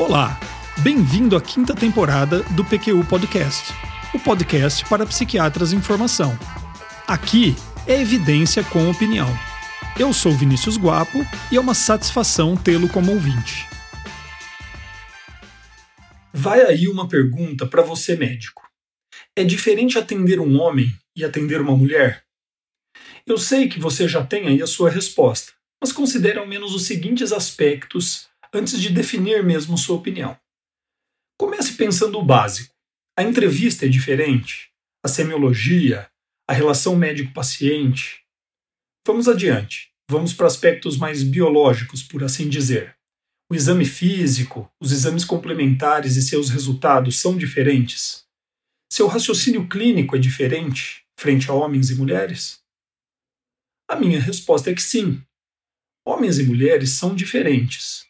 Olá, bem-vindo à quinta temporada do PQU Podcast, o podcast para psiquiatras em formação. Aqui é evidência com opinião. Eu sou Vinícius Guapo e é uma satisfação tê-lo como ouvinte. Vai aí uma pergunta para você, médico. É diferente atender um homem e atender uma mulher? Eu sei que você já tem aí a sua resposta, mas considere ao menos os seguintes aspectos antes de definir mesmo sua opinião. Comece pensando o básico. A entrevista é diferente? A semiologia? A relação médico-paciente? Vamos adiante. Vamos para aspectos mais biológicos, por assim dizer. O exame físico, os exames complementares e seus resultados são diferentes? Seu raciocínio clínico é diferente frente a homens e mulheres? A minha resposta é que sim. Homens e mulheres são diferentes.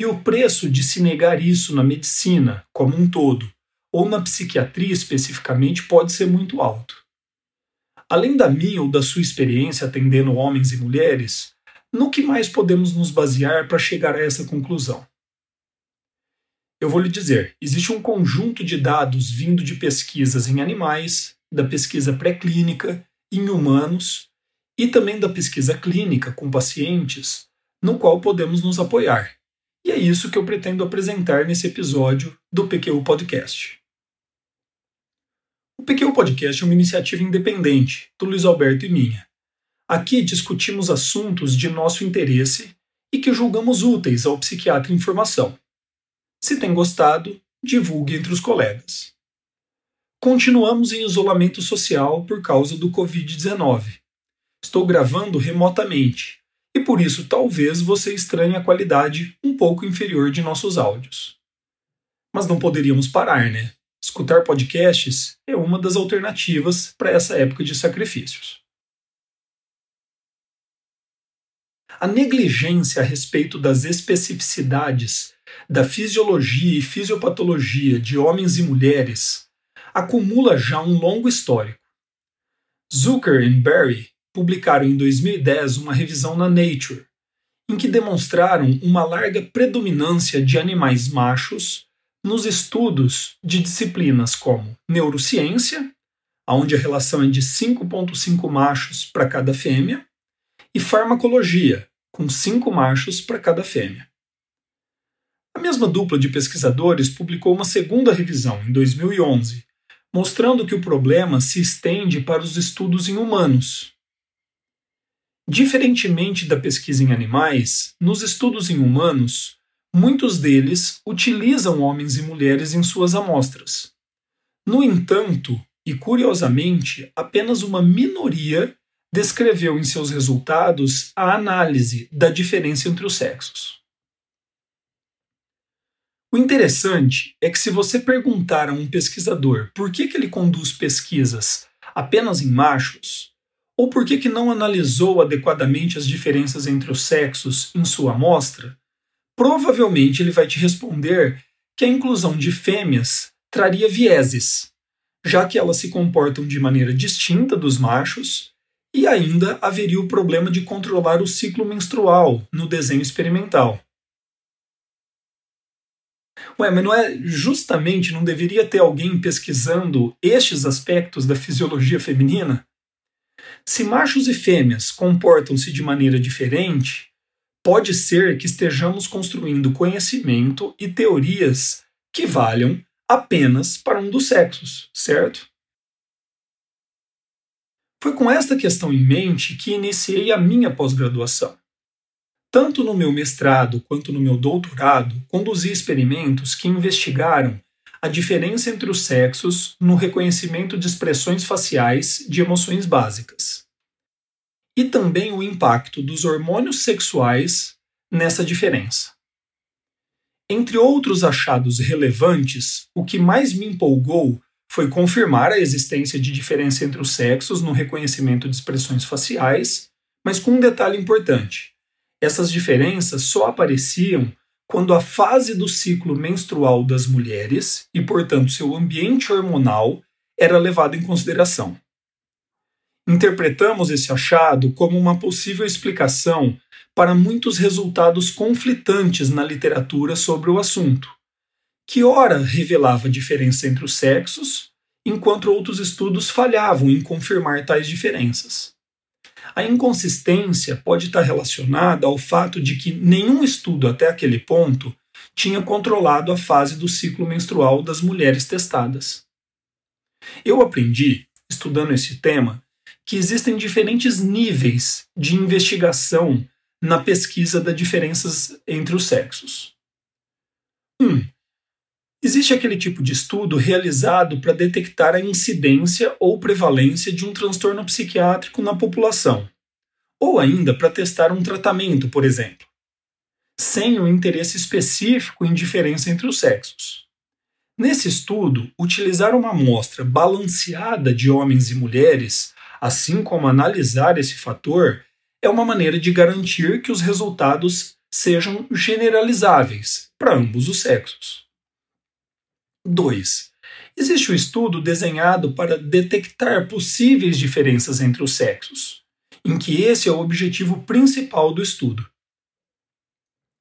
E o preço de se negar isso na medicina como um todo, ou na psiquiatria especificamente, pode ser muito alto. Além da minha ou da sua experiência atendendo homens e mulheres, no que mais podemos nos basear para chegar a essa conclusão? Eu vou lhe dizer: existe um conjunto de dados vindo de pesquisas em animais, da pesquisa pré-clínica, em humanos e também da pesquisa clínica com pacientes, no qual podemos nos apoiar. E é isso que eu pretendo apresentar nesse episódio do PQU Podcast. O PQU Podcast é uma iniciativa independente do Luiz Alberto e minha. Aqui discutimos assuntos de nosso interesse e que julgamos úteis ao psiquiatra em formação. Se tem gostado, divulgue entre os colegas. Continuamos em isolamento social por causa do Covid-19. Estou gravando remotamente, e por isso talvez você estranhe a qualidade um pouco inferior de nossos áudios. Mas não poderíamos parar, né? Escutar podcasts é uma das alternativas para essa época de sacrifícios. A negligência a respeito das especificidades da fisiologia e fisiopatologia de homens e mulheres acumula já um longo histórico. Zucker e Berry publicaram em 2010 uma revisão na Nature, em que demonstraram uma larga predominância de animais machos nos estudos de disciplinas como neurociência, onde a relação é de 5,5 machos para cada fêmea, e farmacologia, com 5 machos para cada fêmea. A mesma dupla de pesquisadores publicou uma segunda revisão, em 2011, mostrando que o problema se estende para os estudos em humanos, Diferentemente da pesquisa em animais, nos estudos em humanos, muitos deles utilizam homens e mulheres em suas amostras. No entanto, e curiosamente, apenas uma minoria descreveu em seus resultados a análise da diferença entre os sexos. O interessante é que, se você perguntar a um pesquisador por que, que ele conduz pesquisas apenas em machos, ou por que, que não analisou adequadamente as diferenças entre os sexos em sua amostra, provavelmente ele vai te responder que a inclusão de fêmeas traria vieses, já que elas se comportam de maneira distinta dos machos, e ainda haveria o problema de controlar o ciclo menstrual no desenho experimental. Ué, mas não é justamente não deveria ter alguém pesquisando estes aspectos da fisiologia feminina? Se machos e fêmeas comportam-se de maneira diferente, pode ser que estejamos construindo conhecimento e teorias que valham apenas para um dos sexos, certo? Foi com esta questão em mente que iniciei a minha pós-graduação. Tanto no meu mestrado quanto no meu doutorado, conduzi experimentos que investigaram a diferença entre os sexos no reconhecimento de expressões faciais de emoções básicas. E também o impacto dos hormônios sexuais nessa diferença. Entre outros achados relevantes, o que mais me empolgou foi confirmar a existência de diferença entre os sexos no reconhecimento de expressões faciais, mas com um detalhe importante: essas diferenças só apareciam quando a fase do ciclo menstrual das mulheres e, portanto, seu ambiente hormonal era levado em consideração. Interpretamos esse achado como uma possível explicação para muitos resultados conflitantes na literatura sobre o assunto, que ora revelava diferença entre os sexos, enquanto outros estudos falhavam em confirmar tais diferenças. A inconsistência pode estar relacionada ao fato de que nenhum estudo até aquele ponto tinha controlado a fase do ciclo menstrual das mulheres testadas. Eu aprendi, estudando esse tema, que existem diferentes níveis de investigação na pesquisa das diferenças entre os sexos. 1. Um, existe aquele tipo de estudo realizado para detectar a incidência ou prevalência de um transtorno psiquiátrico na população, ou ainda para testar um tratamento, por exemplo, sem um interesse específico em diferença entre os sexos. Nesse estudo, utilizar uma amostra balanceada de homens e mulheres, assim como analisar esse fator, é uma maneira de garantir que os resultados sejam generalizáveis para ambos os sexos. 2. Existe um estudo desenhado para detectar possíveis diferenças entre os sexos, em que esse é o objetivo principal do estudo.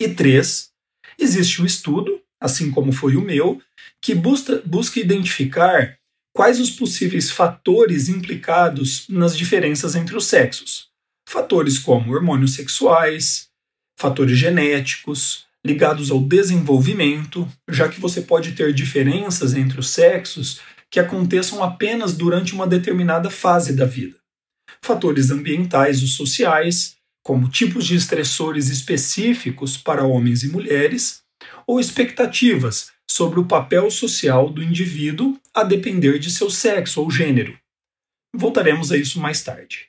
E 3. Existe um estudo, assim como foi o meu, que busca, busca identificar quais os possíveis fatores implicados nas diferenças entre os sexos, Fatores como hormônios sexuais, fatores genéticos, ligados ao desenvolvimento, já que você pode ter diferenças entre os sexos que aconteçam apenas durante uma determinada fase da vida. Fatores ambientais ou sociais, como tipos de estressores específicos para homens e mulheres, ou expectativas sobre o papel social do indivíduo a depender de seu sexo ou gênero. Voltaremos a isso mais tarde.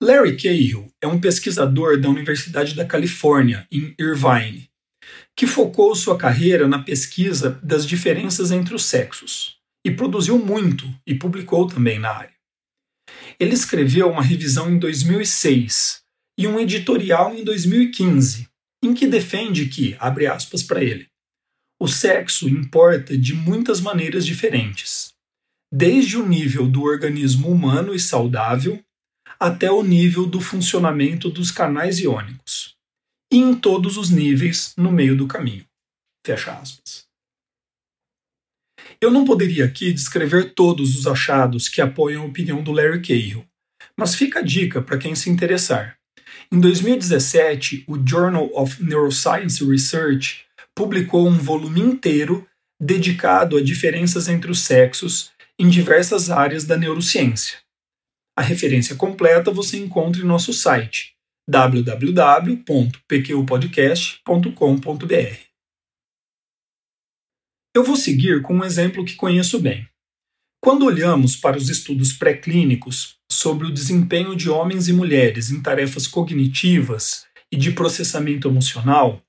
Larry Cahill é um pesquisador da Universidade da Califórnia, em Irvine, que focou sua carreira na pesquisa das diferenças entre os sexos e produziu muito e publicou também na área. Ele escreveu uma revisão em 2006 e um editorial em 2015, em que defende que, abre aspas para ele, o sexo importa de muitas maneiras diferentes, desde o nível do organismo humano e saudável até o nível do funcionamento dos canais iônicos, em todos os níveis no meio do caminho. Fecha aspas. Eu não poderia aqui descrever todos os achados que apoiam a opinião do Larry Cahill, mas fica a dica para quem se interessar. Em 2017, o Journal of Neuroscience Research publicou um volume inteiro dedicado a diferenças entre os sexos em diversas áreas da neurociência. A referência completa você encontra em nosso site www.pqpodcast.com.br. Eu vou seguir com um exemplo que conheço bem. Quando olhamos para os estudos pré-clínicos sobre o desempenho de homens e mulheres em tarefas cognitivas e de processamento emocional,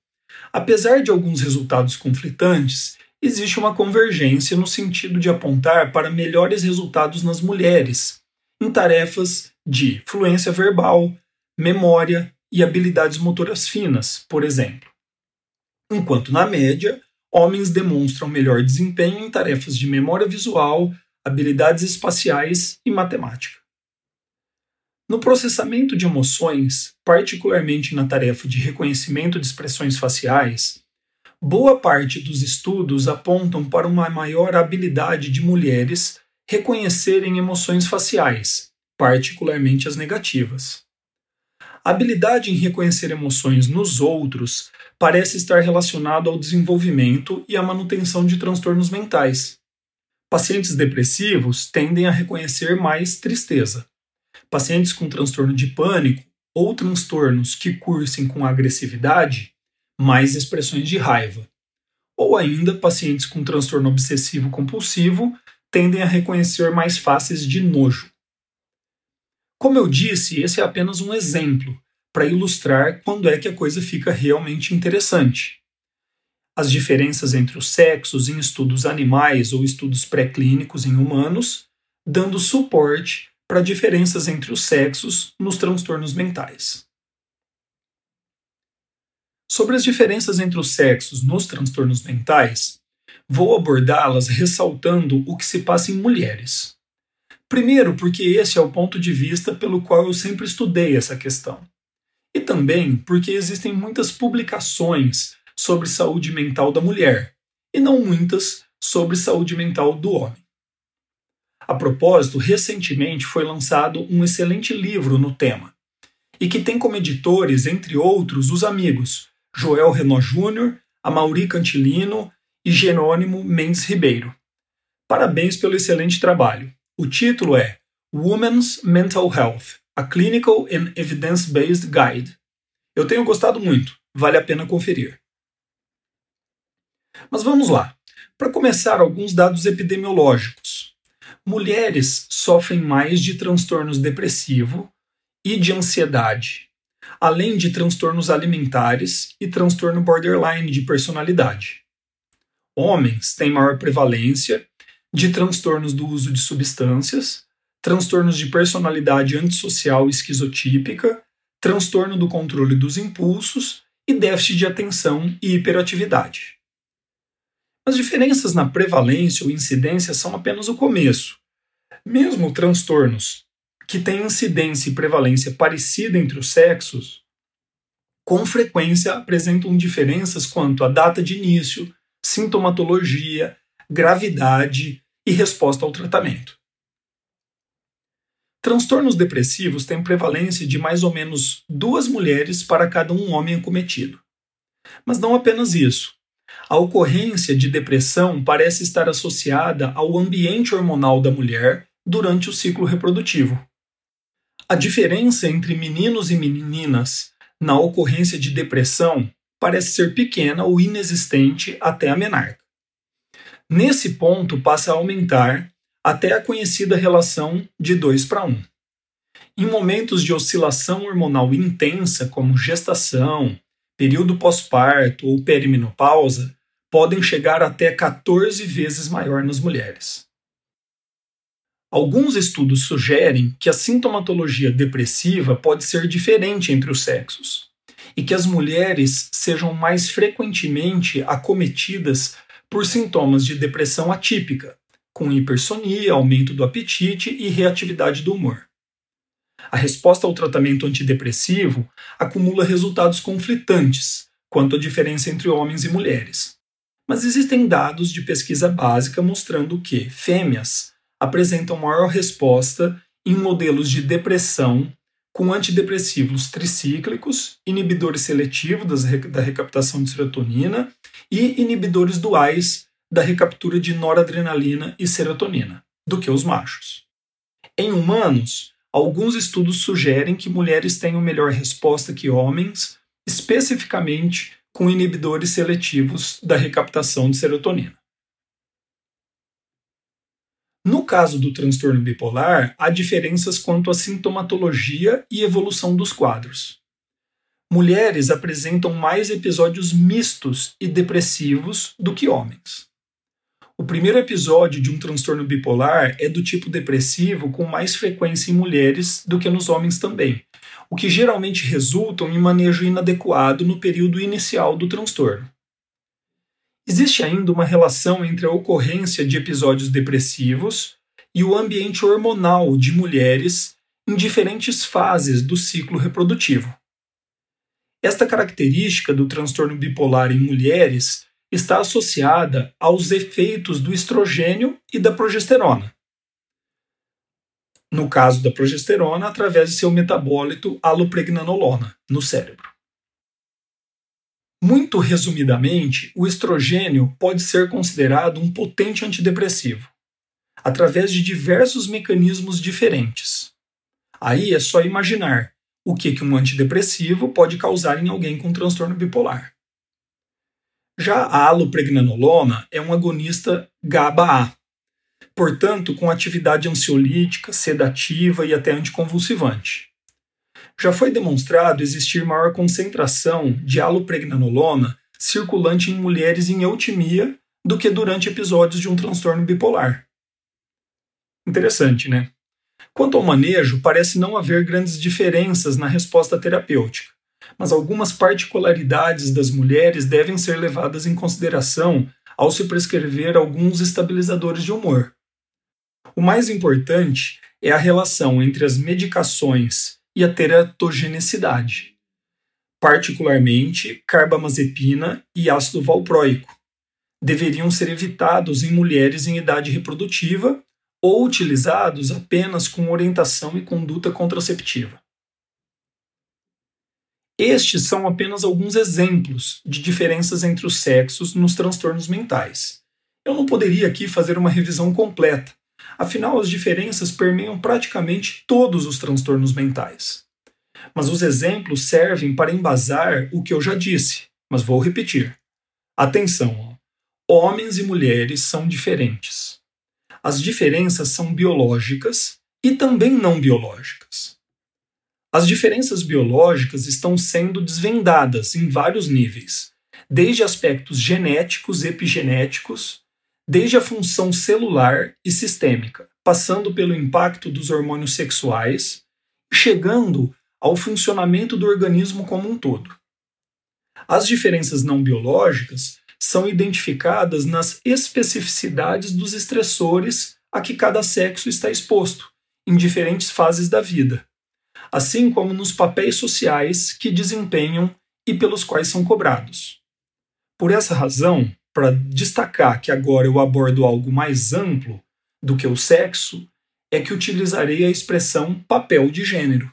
apesar de alguns resultados conflitantes, existe uma convergência no sentido de apontar para melhores resultados nas mulheres em tarefas de fluência verbal, memória e habilidades motoras finas, por exemplo. Enquanto, na média, homens demonstram melhor desempenho em tarefas de memória visual, habilidades espaciais e matemática. No processamento de emoções, particularmente na tarefa de reconhecimento de expressões faciais, boa parte dos estudos apontam para uma maior habilidade de mulheres reconhecerem emoções faciais, particularmente as negativas. A habilidade em reconhecer emoções nos outros parece estar relacionado ao desenvolvimento e à manutenção de transtornos mentais. Pacientes depressivos tendem a reconhecer mais tristeza. Pacientes com transtorno de pânico ou transtornos que cursem com agressividade, mais expressões de raiva. Ou ainda pacientes com transtorno obsessivo compulsivo tendem a reconhecer mais faces de nojo. Como eu disse, esse é apenas um exemplo para ilustrar quando é que a coisa fica realmente interessante. As diferenças entre os sexos em estudos animais ou estudos pré-clínicos em humanos, dando suporte para diferenças entre os sexos nos transtornos mentais. Sobre as diferenças entre os sexos nos transtornos mentais, Vou abordá-las ressaltando o que se passa em mulheres. Primeiro, porque esse é o ponto de vista pelo qual eu sempre estudei essa questão. E também porque existem muitas publicações sobre saúde mental da mulher, e não muitas sobre saúde mental do homem. A propósito, recentemente foi lançado um excelente livro no tema, e que tem como editores, entre outros, os amigos Joel Renault Júnior, Amauri Cantilino e Jerônimo Mendes Ribeiro. Parabéns pelo excelente trabalho. O título é Women's Mental Health: A Clinical and Evidence-Based Guide. Eu tenho gostado muito, vale a pena conferir. Mas vamos lá. Para começar, alguns dados epidemiológicos. Mulheres sofrem mais de transtornos depressivo e de ansiedade, além de transtornos alimentares e transtorno borderline de personalidade. Homens têm maior prevalência de transtornos do uso de substâncias, transtornos de personalidade antissocial e esquizotípica, transtorno do controle dos impulsos e déficit de atenção e hiperatividade. As diferenças na prevalência ou incidência são apenas o começo. Mesmo transtornos que têm incidência e prevalência parecida entre os sexos, com frequência apresentam diferenças quanto à data de início, sintomatologia, gravidade e resposta ao tratamento. Transtornos depressivos têm prevalência de mais ou menos duas mulheres para cada um homem acometido. Mas não apenas isso. A ocorrência de depressão parece estar associada ao ambiente hormonal da mulher durante o ciclo reprodutivo. A diferença entre meninos e meninas na ocorrência de depressão parece ser pequena ou inexistente até a menarca. Nesse ponto passa a aumentar até a conhecida relação de 2 para 1. Em momentos de oscilação hormonal intensa, como gestação, período pós-parto ou perimenopausa, podem chegar até 14 vezes maior nas mulheres. Alguns estudos sugerem que a sintomatologia depressiva pode ser diferente entre os sexos e que as mulheres sejam mais frequentemente acometidas por sintomas de depressão atípica, com hipersonia, aumento do apetite e reatividade do humor. A resposta ao tratamento antidepressivo acumula resultados conflitantes quanto à diferença entre homens e mulheres. Mas existem dados de pesquisa básica mostrando que fêmeas apresentam maior resposta em modelos de depressão com antidepressivos tricíclicos, inibidores seletivos da recaptação de serotonina e inibidores duais da recaptura de noradrenalina e serotonina, do que os machos. Em humanos, alguns estudos sugerem que mulheres têm melhor resposta que homens, especificamente com inibidores seletivos da recaptação de serotonina. No caso do transtorno bipolar, há diferenças quanto à sintomatologia e evolução dos quadros. Mulheres apresentam mais episódios mistos e depressivos do que homens. O primeiro episódio de um transtorno bipolar é do tipo depressivo com mais frequência em mulheres do que nos homens também, o que geralmente resulta em manejo inadequado no período inicial do transtorno. Existe ainda uma relação entre a ocorrência de episódios depressivos e o ambiente hormonal de mulheres em diferentes fases do ciclo reprodutivo. Esta característica do transtorno bipolar em mulheres está associada aos efeitos do estrogênio e da progesterona. No caso da progesterona, através de seu metabólito alopregnanolona no cérebro. Muito resumidamente, o estrogênio pode ser considerado um potente antidepressivo, através de diversos mecanismos diferentes. Aí é só imaginar o que, um antidepressivo pode causar em alguém com transtorno bipolar. Já a alopregnanolona é um agonista GABA-A, portanto com atividade ansiolítica, sedativa e até anticonvulsivante já foi demonstrado existir maior concentração de alopregnanolona circulante em mulheres em eutimia do que durante episódios de um transtorno bipolar. Interessante, né? Quanto ao manejo, parece não haver grandes diferenças na resposta terapêutica, mas algumas particularidades das mulheres devem ser levadas em consideração ao se prescrever alguns estabilizadores de humor. O mais importante é a relação entre as medicações e a teratogenicidade. particularmente carbamazepina e ácido valproico. Deveriam ser evitados em mulheres em idade reprodutiva ou utilizados apenas com orientação e conduta contraceptiva. Estes são apenas alguns exemplos de diferenças entre os sexos nos transtornos mentais. Eu não poderia aqui fazer uma revisão completa, afinal, as diferenças permeiam praticamente todos os transtornos mentais. Mas os exemplos servem para embasar o que eu já disse, mas vou repetir. Atenção, homens e mulheres são diferentes. As diferenças são biológicas e também não biológicas. As diferenças biológicas estão sendo desvendadas em vários níveis, desde aspectos genéticos, epigenéticos, desde a função celular e sistêmica, passando pelo impacto dos hormônios sexuais, chegando ao funcionamento do organismo como um todo. As diferenças não biológicas são identificadas nas especificidades dos estressores a que cada sexo está exposto, em diferentes fases da vida, assim como nos papéis sociais que desempenham e pelos quais são cobrados. Por essa razão, para destacar que agora eu abordo algo mais amplo do que o sexo, é que utilizarei a expressão papel de gênero.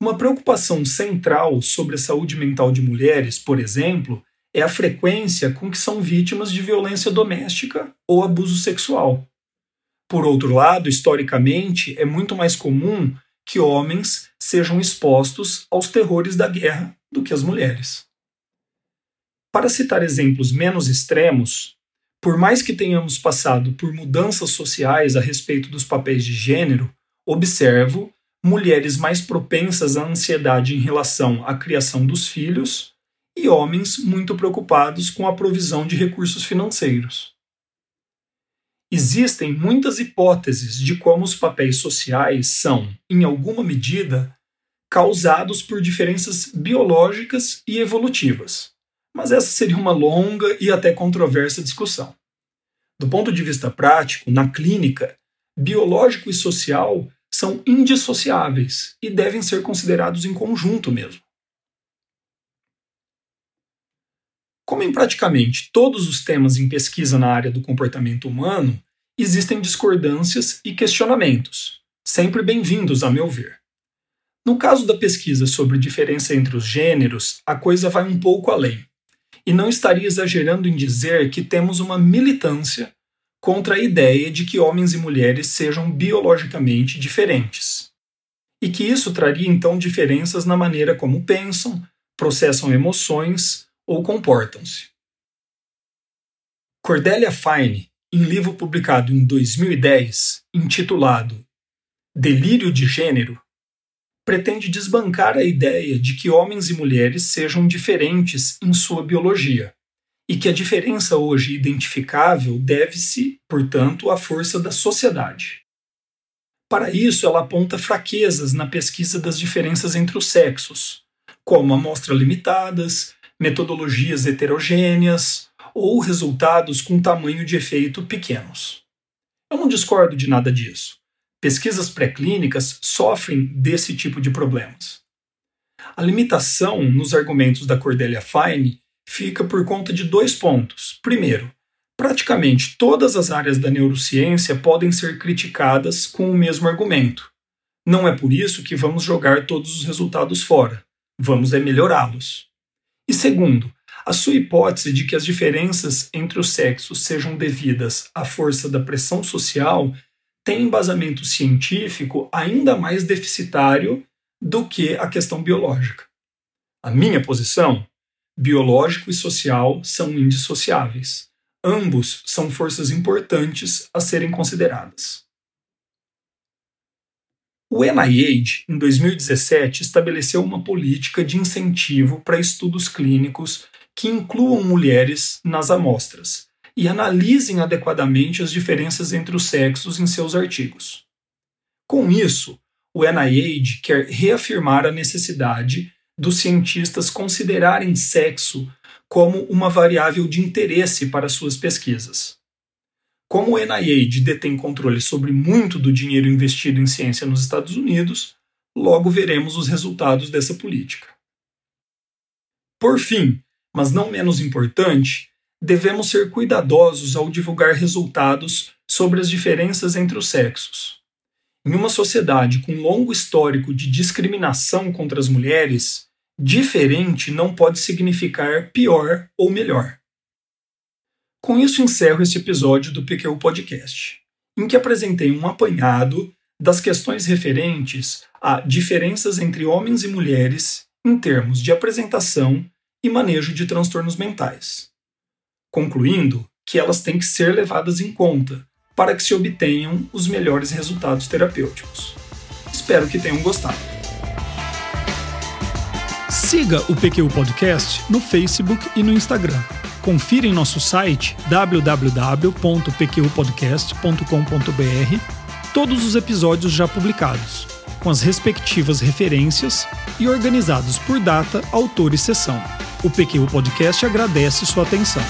Uma preocupação central sobre a saúde mental de mulheres, por exemplo, é a frequência com que são vítimas de violência doméstica ou abuso sexual. Por outro lado, historicamente, é muito mais comum que homens sejam expostos aos terrores da guerra do que as mulheres. Para citar exemplos menos extremos, por mais que tenhamos passado por mudanças sociais a respeito dos papéis de gênero, observo mulheres mais propensas à ansiedade em relação à criação dos filhos e homens muito preocupados com a provisão de recursos financeiros. Existem muitas hipóteses de como os papéis sociais são, em alguma medida, causados por diferenças biológicas e evolutivas. Mas essa seria uma longa e até controversa discussão. Do ponto de vista prático, na clínica, biológico e social são indissociáveis e devem ser considerados em conjunto mesmo. Como em praticamente todos os temas em pesquisa na área do comportamento humano, existem discordâncias e questionamentos, sempre bem-vindos, a meu ver. No caso da pesquisa sobre diferença entre os gêneros, a coisa vai um pouco além. E não estaria exagerando em dizer que temos uma militância contra a ideia de que homens e mulheres sejam biologicamente diferentes. E que isso traria então diferenças na maneira como pensam, processam emoções, ou comportam-se. Cordelia Fine, em livro publicado em 2010, intitulado Delírio de Gênero, pretende desbancar a ideia de que homens e mulheres sejam diferentes em sua biologia e que a diferença hoje identificável deve-se, portanto, à força da sociedade. Para isso, ela aponta fraquezas na pesquisa das diferenças entre os sexos, como amostras limitadas, metodologias heterogêneas ou resultados com tamanho de efeito pequenos. Eu não discordo de nada disso. Pesquisas pré-clínicas sofrem desse tipo de problemas. A limitação nos argumentos da Cordelia Fine fica por conta de dois pontos. Primeiro, praticamente todas as áreas da neurociência podem ser criticadas com o mesmo argumento. Não é por isso que vamos jogar todos os resultados fora. Vamos é melhorá-los. E segundo, a sua hipótese de que as diferenças entre os sexos sejam devidas à força da pressão social tem embasamento científico ainda mais deficitário do que a questão biológica. A minha posição? Biológico e social são indissociáveis. Ambos são forças importantes a serem consideradas. O NIH, em 2017, estabeleceu uma política de incentivo para estudos clínicos que incluam mulheres nas amostras e analisem adequadamente as diferenças entre os sexos em seus artigos. Com isso, o NIH quer reafirmar a necessidade dos cientistas considerarem sexo como uma variável de interesse para suas pesquisas. Como o NIH detém controle sobre muito do dinheiro investido em ciência nos Estados Unidos, logo veremos os resultados dessa política. Por fim, mas não menos importante, devemos ser cuidadosos ao divulgar resultados sobre as diferenças entre os sexos. Em uma sociedade com longo histórico de discriminação contra as mulheres, diferente não pode significar pior ou melhor. Com isso encerro este episódio do PQ Podcast, em que apresentei um apanhado das questões referentes a diferenças entre homens e mulheres em termos de apresentação e manejo de transtornos mentais, concluindo que elas têm que ser levadas em conta para que se obtenham os melhores resultados terapêuticos. Espero que tenham gostado. Siga o PQ Podcast no Facebook e no Instagram. Confira em nosso site www.pqpodcast.com.br todos os episódios já publicados, com as respectivas referências e organizados por data, autor e sessão. O PQ Podcast agradece sua atenção.